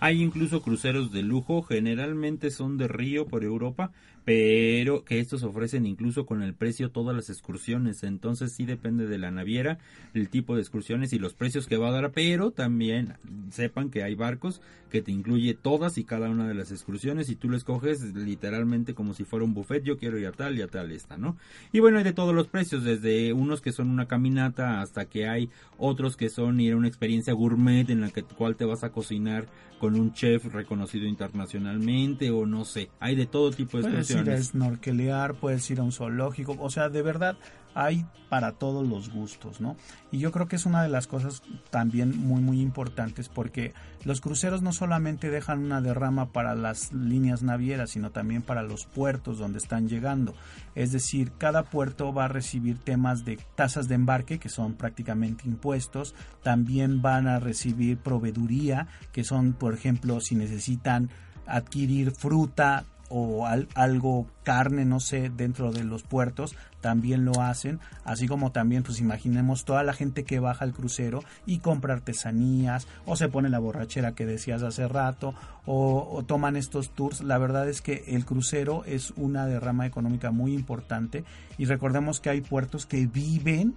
Hay incluso cruceros de lujo, generalmente son de río por Europa, pero que estos ofrecen incluso con el precio todas las excursiones. Entonces sí depende de la naviera, el tipo de excursiones y los precios que va a dar, pero también sepan que hay barcos que te incluye todas y cada una de las excursiones y tú lo escoges literalmente como si fuera un buffet, yo quiero ir a tal y a tal esta, ¿no? Y bueno, hay de todos los precios, desde unos que son una caminata hasta que hay otros que son ir a una experiencia gourmet en la que cual te vas a cocinar con un chef reconocido internacionalmente o no sé, hay de todo tipo de excursiones ir a snorkelear, puedes ir a un zoológico, o sea, de verdad hay para todos los gustos, ¿no? Y yo creo que es una de las cosas también muy muy importantes porque los cruceros no solamente dejan una derrama para las líneas navieras, sino también para los puertos donde están llegando. Es decir, cada puerto va a recibir temas de tasas de embarque, que son prácticamente impuestos, también van a recibir proveeduría, que son, por ejemplo, si necesitan adquirir fruta, o algo carne, no sé, dentro de los puertos, también lo hacen, así como también pues imaginemos toda la gente que baja al crucero y compra artesanías o se pone la borrachera que decías hace rato o, o toman estos tours, la verdad es que el crucero es una derrama económica muy importante y recordemos que hay puertos que viven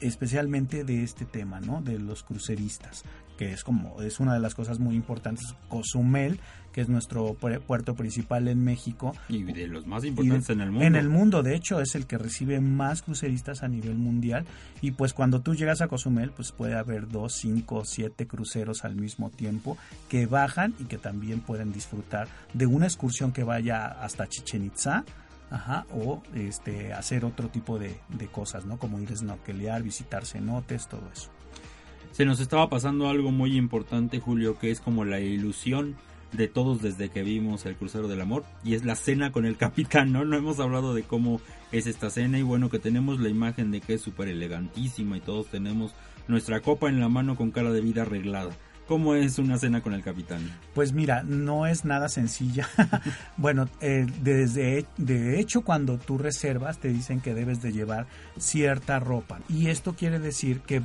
especialmente de este tema, ¿no? De los cruceristas que es como es una de las cosas muy importantes. Cozumel, que es nuestro puerto principal en México. Y de los más importantes en el mundo. En el mundo, de hecho, es el que recibe más cruceristas a nivel mundial. Y pues cuando tú llegas a Cozumel, pues puede haber dos, cinco, siete cruceros al mismo tiempo que bajan y que también pueden disfrutar de una excursión que vaya hasta Chichen Itza. Ajá, o este, hacer otro tipo de, de cosas, ¿no? Como ir a snorkelear, visitar cenotes, todo eso se nos estaba pasando algo muy importante, Julio, que es como la ilusión de todos desde que vimos el crucero del amor y es la cena con el capitán, ¿no? No hemos hablado de cómo es esta cena y bueno que tenemos la imagen de que es súper elegantísima y todos tenemos nuestra copa en la mano con cara de vida arreglada. ¿Cómo es una cena con el capitán? Pues mira, no es nada sencilla. bueno, eh, desde de hecho cuando tú reservas te dicen que debes de llevar cierta ropa y esto quiere decir que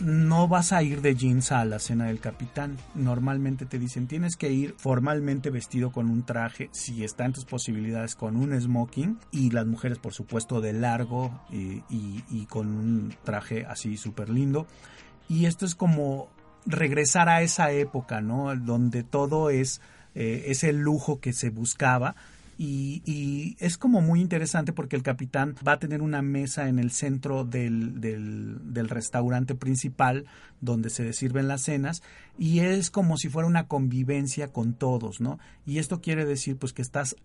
no vas a ir de jeans a la cena del capitán. Normalmente te dicen tienes que ir formalmente vestido con un traje, si está en tus posibilidades, con un smoking y las mujeres por supuesto de largo y, con un traje así súper lindo. Y esto es como regresar a esa época, ¿no? Donde todo es eh, ese lujo que se buscaba y, es como muy interesante porque el capitán va a tener una mesa en el centro del, del, restaurante principal donde se sirven las cenas y es como si fuera una convivencia con todos, ¿no? Y esto quiere decir pues que estás,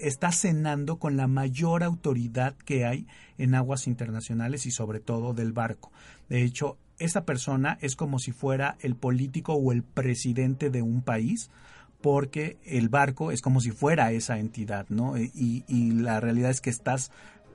estás cenando con la mayor autoridad que hay en aguas internacionales y sobre todo del barco. De hecho, esta persona es como si fuera el político o el presidente de un país porque el barco es como si fuera esa entidad, ¿no? Y, la realidad es que estás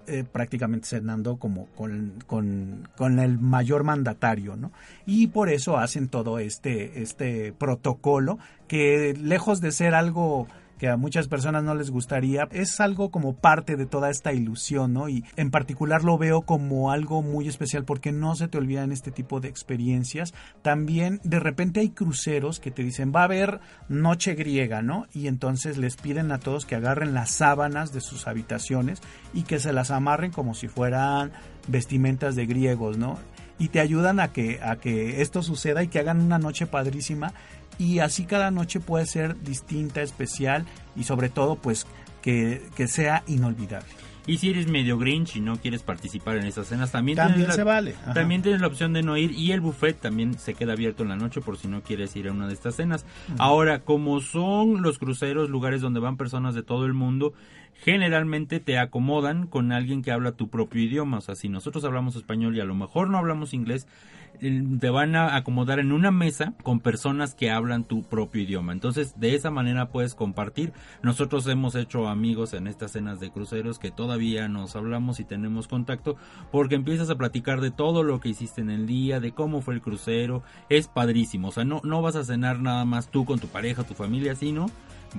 eh, prácticamente cenando como con, con, el mayor mandatario, ¿no? Y por eso hacen todo este, este protocolo que lejos de ser algo que a muchas personas no les gustaría, es algo como parte de toda esta ilusión, ¿no? Y en particular lo veo como algo muy especial porque no se te olvidan este tipo de experiencias. También de repente hay cruceros que te dicen, va a haber noche griega, ¿no? Y entonces les piden a todos que agarren las sábanas de sus habitaciones y que se las amarren como si fueran vestimentas de griegos, ¿no? y te ayudan a que, a que esto suceda y que hagan una noche padrísima y así cada noche puede ser distinta, especial y sobre todo pues que, que sea inolvidable. Y si eres medio grinch y no quieres participar en esas cenas, también, También tienes, se la, vale. Ajá. también tienes la opción de no ir y el buffet también se queda abierto en la noche por si no quieres ir a una de estas cenas. Ahora, como son los cruceros lugares donde van personas de todo el mundo, generalmente te acomodan con alguien que habla tu propio idioma. O sea, si nosotros hablamos español y a lo mejor no hablamos inglés, eh, te van a acomodar en una mesa con personas que hablan tu propio idioma. Entonces, de esa manera puedes compartir. Nosotros hemos hecho amigos en estas cenas de cruceros que todavía nos hablamos y tenemos contacto porque empiezas a platicar de todo lo que hiciste en el día, de cómo fue el crucero. Es padrísimo. O sea, no, no vas a cenar nada más tú con tu pareja, tu familia, sino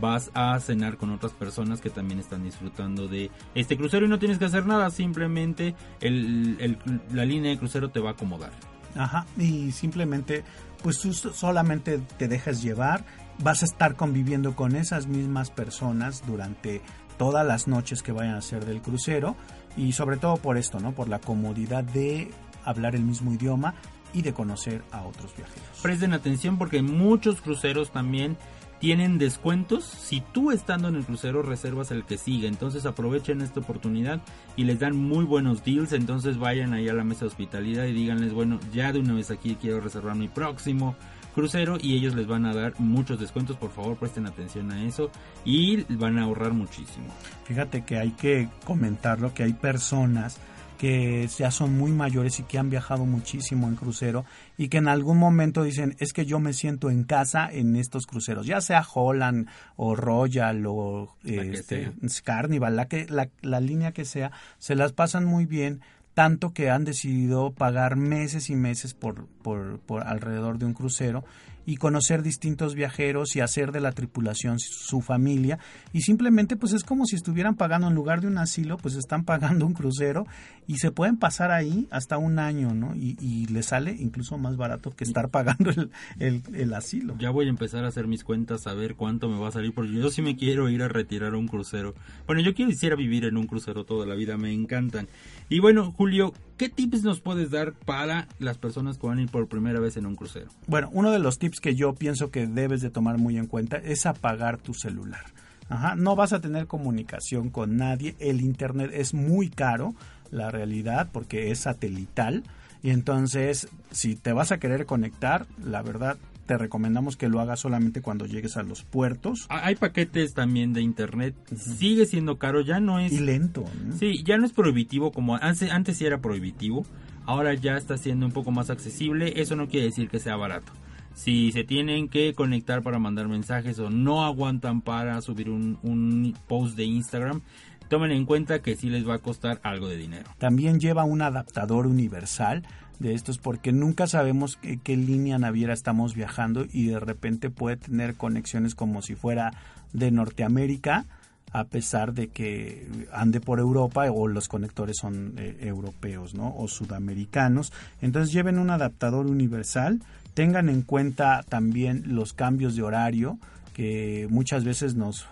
vas a cenar con otras personas que también están disfrutando de este crucero y no tienes que hacer nada, simplemente el, el- la línea de crucero te va a acomodar. Ajá, y simplemente, pues tú solamente te dejas llevar, vas a estar conviviendo con esas mismas personas durante todas las noches que vayan a ser del crucero y sobre todo por esto, ¿no? Por la comodidad de hablar el mismo idioma y de conocer a otros viajeros. Presten atención porque muchos cruceros también tienen descuentos si tú estando en el crucero reservas el que sigue. Entonces aprovechen esta oportunidad y les dan muy buenos deals. Entonces vayan ahí a la mesa de hospitalidad y díganles, bueno, ya de una vez aquí quiero reservar mi próximo crucero y ellos les van a dar muchos descuentos. Por favor, presten atención a eso y van a ahorrar muchísimo. Fíjate que hay que comentarlo, que hay personas que ya son muy mayores y que han viajado muchísimo en crucero y que en algún momento dicen es que yo me siento en casa en estos cruceros, ya sea Holland o Royal o este, Carnival, la, que, la, la línea que sea, se las pasan muy bien tanto que han decidido pagar meses y meses por, por, por alrededor de un crucero y conocer distintos viajeros y hacer de la tripulación su familia y simplemente pues es como si estuvieran pagando en lugar de un asilo pues están pagando un crucero y se pueden pasar ahí hasta un año no y, y les sale incluso más barato que estar pagando el, el, el asilo Ya voy a empezar a hacer mis cuentas a ver cuánto me va a salir porque yo sí me quiero ir a retirar a un crucero. Bueno, yo quisiera vivir en un crucero toda la vida, me encantan. Y bueno, Julio, ¿qué tips nos puedes dar para las personas que van a ir por primera vez en un crucero? Bueno, uno de los tips que yo pienso que debes de tomar muy en cuenta es apagar tu celular. Ajá, no vas a tener comunicación con nadie, el internet es muy caro, la realidad, porque es satelital. Y entonces, si te vas a querer conectar, la verdad, te recomendamos que lo hagas solamente cuando llegues a los puertos. Hay paquetes también de internet, sigue siendo caro, ya no es... Y lento. ¿no? Sí, ya no es prohibitivo como antes, antes sí era prohibitivo, ahora ya está siendo un poco más accesible, eso no quiere decir que sea barato. Si se tienen que conectar para mandar mensajes o no aguantan para subir un, un post de Instagram, tomen en cuenta que sí les va a costar algo de dinero. También lleva un adaptador universal de estos porque nunca sabemos qué, qué, línea naviera estamos viajando y de repente puede tener conexiones como si fuera de Norteamérica a pesar de que ande por Europa o los conectores son eh, europeos ¿no? o sudamericanos. Entonces lleven un adaptador universal, tengan en cuenta también los cambios de horario que muchas veces nos,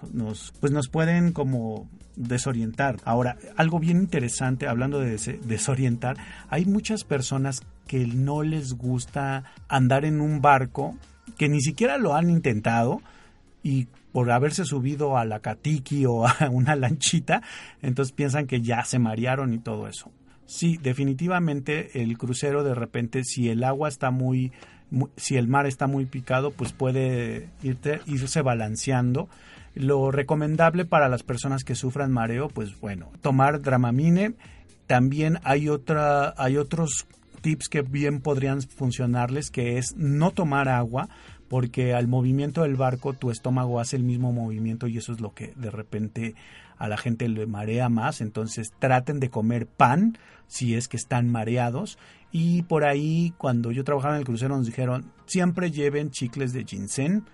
pues nos pueden como desorientar. Ahora, algo bien interesante, hablando de desorientar, hay muchas personas que no les gusta andar en un barco, que ni siquiera lo han intentado y por haberse subido a la catiki o a una lanchita, entonces piensan que ya se marearon y todo eso. Sí, definitivamente el crucero de repente, si el agua está muy si el mar está muy picado, pues puede irte, irse balanceando. Lo recomendable para las personas que sufran mareo, pues bueno, tomar Dramamine. También hay otra, hay otros tips que bien podrían funcionarles, que es no tomar agua, porque al movimiento del barco tu estómago hace el mismo movimiento y eso es lo que de repente a la gente le marea más. Entonces traten de comer pan si es que están mareados. Y por ahí, cuando yo trabajaba en el crucero, nos dijeron siempre lleven chicles de ginseng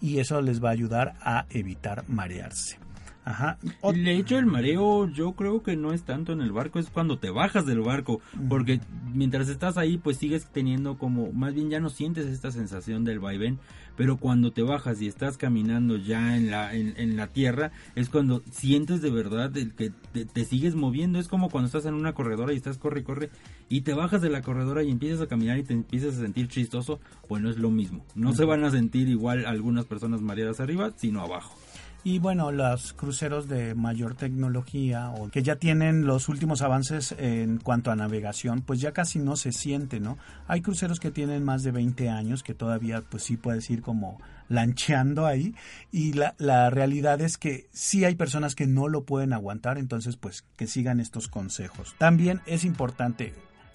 y eso les va a ayudar a evitar marearse. Ajá. De hecho, el mareo yo creo que no es tanto en el barco, es cuando te bajas del barco, porque mientras estás ahí pues sigues teniendo como, más bien ya no sientes esta sensación del vaivén, pero cuando te bajas y estás caminando ya en la, en, la tierra, es cuando sientes de verdad el que te, sigues moviendo, es como cuando estás en una corredora y estás corre y corre y te bajas de la corredora y empiezas a caminar y te empiezas a sentir chistoso, bueno es lo mismo, no se van a sentir igual algunas personas mareadas arriba, sino abajo. Y bueno, los cruceros de mayor tecnología o que ya tienen los últimos avances en cuanto a navegación, pues ya casi no se siente, ¿no? Hay cruceros que tienen más de 20 años que todavía pues sí puedes ir como lancheando ahí y la, la realidad es que sí hay personas que no lo pueden aguantar, entonces pues que sigan estos consejos. También es importante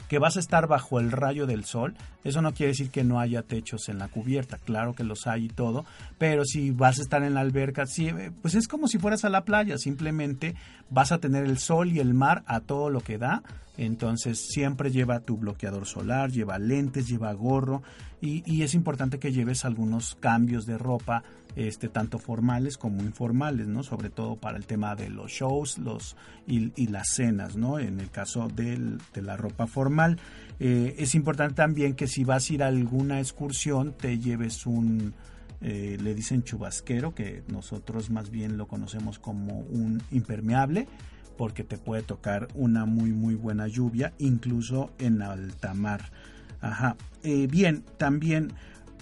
que vas a estar bajo el rayo del sol, eso no quiere decir que no haya techos en la cubierta, claro que los hay y todo, pero si vas a estar en la alberca, sí, eh, pues es como si fueras a la playa, simplemente vas a tener el sol y el mar a todo lo que da, entonces siempre lleva tu bloqueador solar, lleva lentes, lleva gorro y, y es importante que lleves algunos cambios de ropa este, tanto formales como informales, ¿no? Sobre todo para el tema de los shows los, y, las cenas, ¿no? En el caso de la ropa formal. Eh, es importante también que si vas a ir a alguna excursión te lleves un, eh, le dicen chubasquero, que nosotros más bien lo conocemos como un impermeable, porque te puede tocar una muy muy buena lluvia, incluso en alta mar. Ajá. Eh, bien, también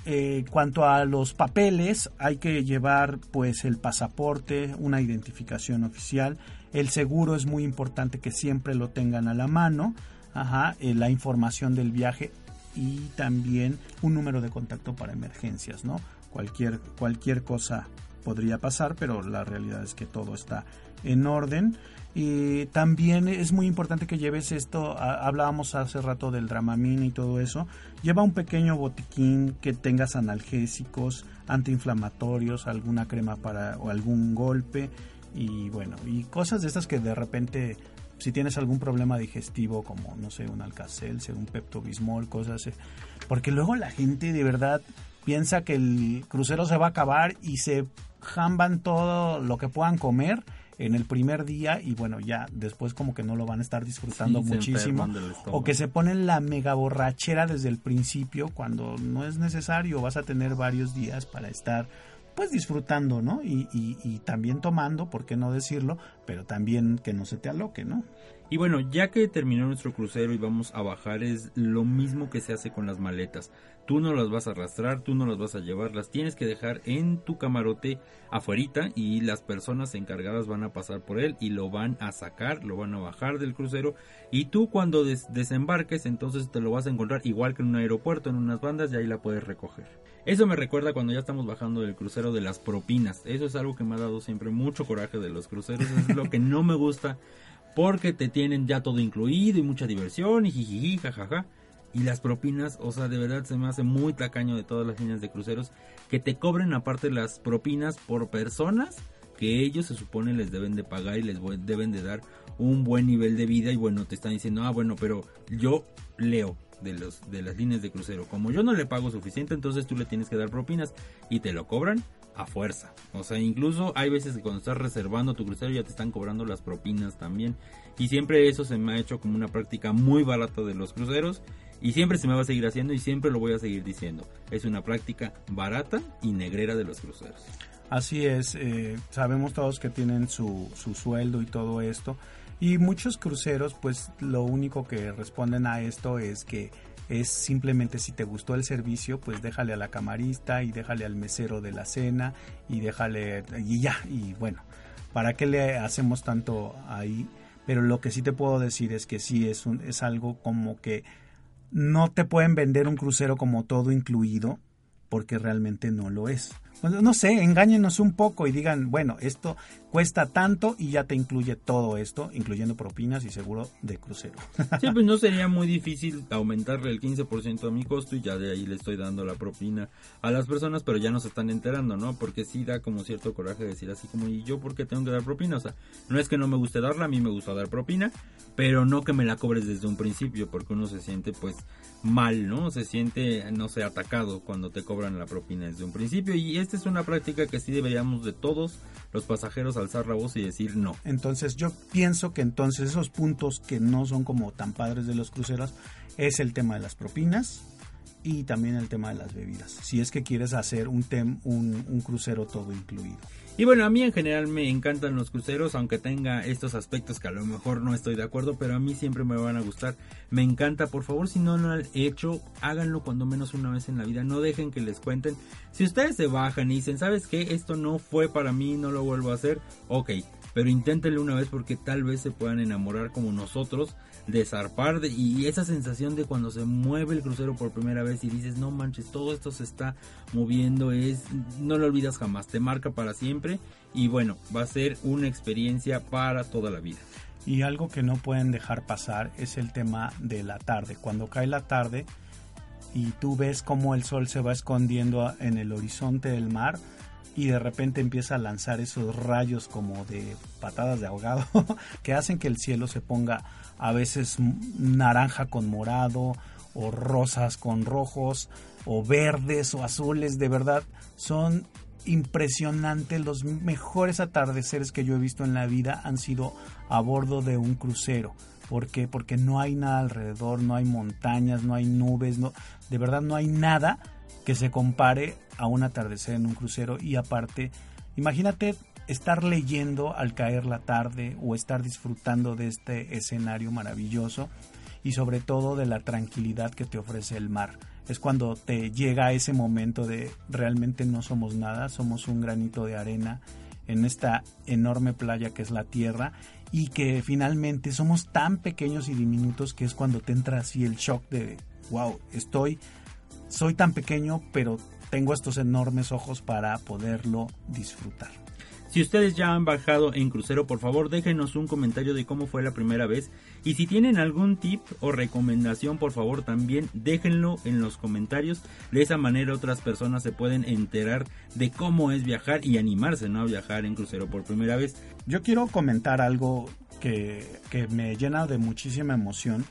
eh, cuanto a los papeles, hay que llevar pues el pasaporte, una identificación oficial. El seguro es muy importante que siempre lo tengan a la mano. Ajá, eh, la información del viaje y también un número de contacto para emergencias, ¿no? Cualquier, cualquier cosa podría pasar, pero la realidad es que todo está en orden. Y también es muy importante que lleves esto, hablábamos hace rato del Dramamine y todo eso, lleva un pequeño botiquín que tengas analgésicos, antiinflamatorios, alguna crema para o algún golpe. Y bueno, y cosas de estas que de repente si tienes algún problema digestivo como no sé, un Alcacelce, un Pepto Bismol, cosas porque luego la gente de verdad piensa que el crucero se va a acabar y se jamban todo lo que puedan comer en el primer día y bueno, ya después como que no lo van a estar disfrutando muchísimo o que se ponen la mega borrachera desde el principio cuando no es necesario, vas a tener varios días para estar pues disfrutando, ¿no? Y, y, y también tomando, ¿por qué no decirlo? Pero también que no se te aloque, ¿no? Y bueno, ya que terminó nuestro crucero y vamos a bajar, es lo mismo que se hace con las maletas. Tú no las vas a arrastrar, tú no las vas a llevar, las tienes que dejar en tu camarote afuerita y las personas encargadas van a pasar por él y lo van a sacar, lo van a bajar del crucero y tú cuando desembarques entonces te lo vas a encontrar igual que en un aeropuerto, en unas bandas y ahí la puedes recoger. Eso me recuerda cuando ya estamos bajando del crucero de las propinas. Eso es algo que me ha dado siempre mucho coraje de los cruceros, lo que no me gusta porque te tienen ya todo incluido y mucha diversión y jijiji, jajaja. Y las propinas, o sea, de verdad se me hace muy tacaño de todas las líneas de cruceros que te cobren aparte las propinas por personas que ellos se supone les deben de pagar y les deben de dar un buen nivel de vida y bueno, te están diciendo, ah, bueno, pero yo leo de los de las líneas de crucero, como yo no le pago suficiente, entonces tú le tienes que dar propinas y te lo cobran a fuerza. O sea, incluso hay veces que cuando estás reservando tu crucero ya te están cobrando las propinas también. Y siempre eso se me ha hecho como una práctica muy barata de los cruceros. Y siempre se me va a seguir haciendo y siempre lo voy a seguir diciendo. Es una práctica barata y negrera de los cruceros. Así es, eh, sabemos todos que tienen su, su sueldo y todo esto. Y muchos cruceros pues lo único que responden a esto es que es simplemente si te gustó el servicio, pues déjale a la camarista y déjale al mesero de la cena y déjale y ya, y bueno, ¿para qué le hacemos tanto ahí? Pero lo que sí te puedo decir es que sí es un es algo como que no te pueden vender un crucero como todo incluido porque realmente no lo es. Pues, no sé, engáñenos un poco y digan, bueno, esto cuesta tanto y ya te incluye todo esto, incluyendo propinas y seguro de crucero. Sí, pues no sería muy difícil aumentarle el 15% a mi costo y ya de ahí le estoy dando la propina a las personas, pero ya no se están enterando, ¿no? Porque sí da como cierto coraje decir así como, ¿y yo por qué tengo que dar propina? O sea, no es que no me guste darla, a mí me gusta dar propina, pero no que me la cobres desde un principio, porque uno se siente pues mal, ¿no? Se siente, no sé, atacado cuando te cobran la propina desde un principio y esta es una práctica que sí deberíamos de todos los pasajeros alzar la voz y decir no. Entonces yo pienso que entonces esos puntos que no son como tan padres de los cruceros es el tema de las propinas, y también el tema de las bebidas, si es que quieres hacer un, tem, un, un, crucero todo incluido. Y bueno, a mí en general me encantan los cruceros, aunque tenga estos aspectos que a lo mejor no estoy de acuerdo, pero a mí siempre me van a gustar. Me encanta, por favor, si no lo han hecho, háganlo cuando menos una vez en la vida, no dejen que les cuenten. Si ustedes se bajan y dicen, ¿sabes qué? Esto no fue para mí, no lo vuelvo a hacer, ok, pero inténtenlo una vez porque tal vez se puedan enamorar como nosotros de zarpar y esa sensación de cuando se mueve el crucero por primera vez y dices no manches todo esto se está moviendo es no lo olvidas jamás te marca para siempre y bueno va a ser una experiencia para toda la vida y algo que no pueden dejar pasar es el tema de la tarde. Cuando cae la tarde y tú ves cómo el sol se va escondiendo en el horizonte del mar y de repente empieza a lanzar esos rayos como de patadas de ahogado que hacen que el cielo se ponga a veces naranja con morado o rosas con rojos o verdes o azules, de verdad son impresionantes, los mejores atardeceres que yo he visto en la vida han sido a bordo de un crucero. ¿Por qué? Porque no hay nada alrededor, no hay montañas, no hay nubes, no, de verdad no hay nada que se compare a un atardecer en un crucero y aparte, imagínate estar leyendo al caer la tarde o estar disfrutando de este escenario maravilloso y sobre todo de la tranquilidad que te ofrece el mar. Es cuando te llega ese momento de realmente no somos nada, somos un granito de arena en esta enorme playa que es la tierra y que finalmente somos tan pequeños y diminutos que es cuando te entra así el shock de wow, estoy soy tan pequeño pero tengo estos enormes ojos para poderlo disfrutar. Si ustedes ya han bajado en crucero, por favor déjenos un comentario de cómo fue la primera vez. Y si tienen algún tip o recomendación, por favor también déjenlo en los comentarios. De esa manera otras personas se pueden enterar de cómo es viajar y animarse ¿no? a viajar en crucero por primera vez. Yo quiero comentar algo que, que me llena de muchísima emoción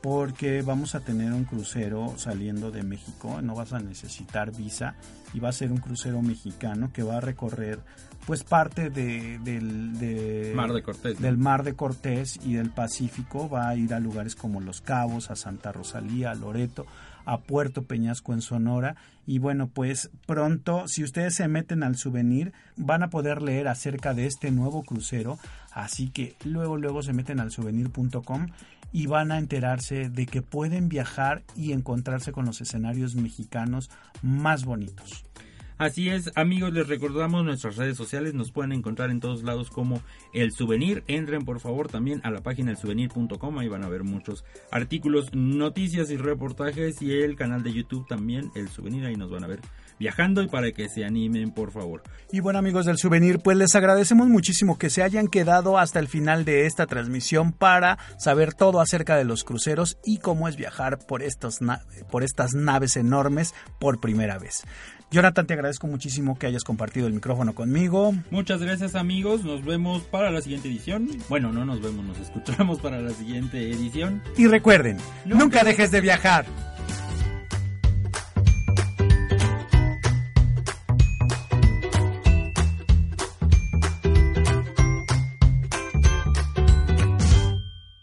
porque vamos a tener un crucero saliendo de México, no vas a necesitar visa y va a ser un crucero mexicano que va a recorrer pues parte de, del, Mar de Cortés, del Mar de Cortés y del Pacífico, va a ir a lugares como Los Cabos, a Santa Rosalía, a Loreto, a Puerto Peñasco en Sonora. Y bueno, pues pronto, si ustedes se meten al souvenir, van a poder leer acerca de este nuevo crucero. Así que luego, luego se meten al souvenir.com y van a enterarse de que pueden viajar y encontrarse con los escenarios mexicanos más bonitos. Así es, amigos, les recordamos nuestras redes sociales, nos pueden encontrar en todos lados como El Souvenir. Entren por favor también a la página elsouvenir.com, ahí van a ver muchos artículos, noticias y reportajes y el canal de YouTube también, El Souvenir, ahí nos van a ver viajando y para que se animen, por favor. Y bueno, amigos del souvenir, pues les agradecemos muchísimo que se hayan quedado hasta el final de esta transmisión para saber todo acerca de los cruceros y cómo es viajar por, estos por estas naves enormes por primera vez. Jonathan, te agradezco muchísimo que hayas compartido el micrófono conmigo. Muchas gracias amigos, nos vemos para la siguiente edición. Bueno, no nos vemos, nos escuchamos para la siguiente edición. Y recuerden, nunca, dejes de viajar.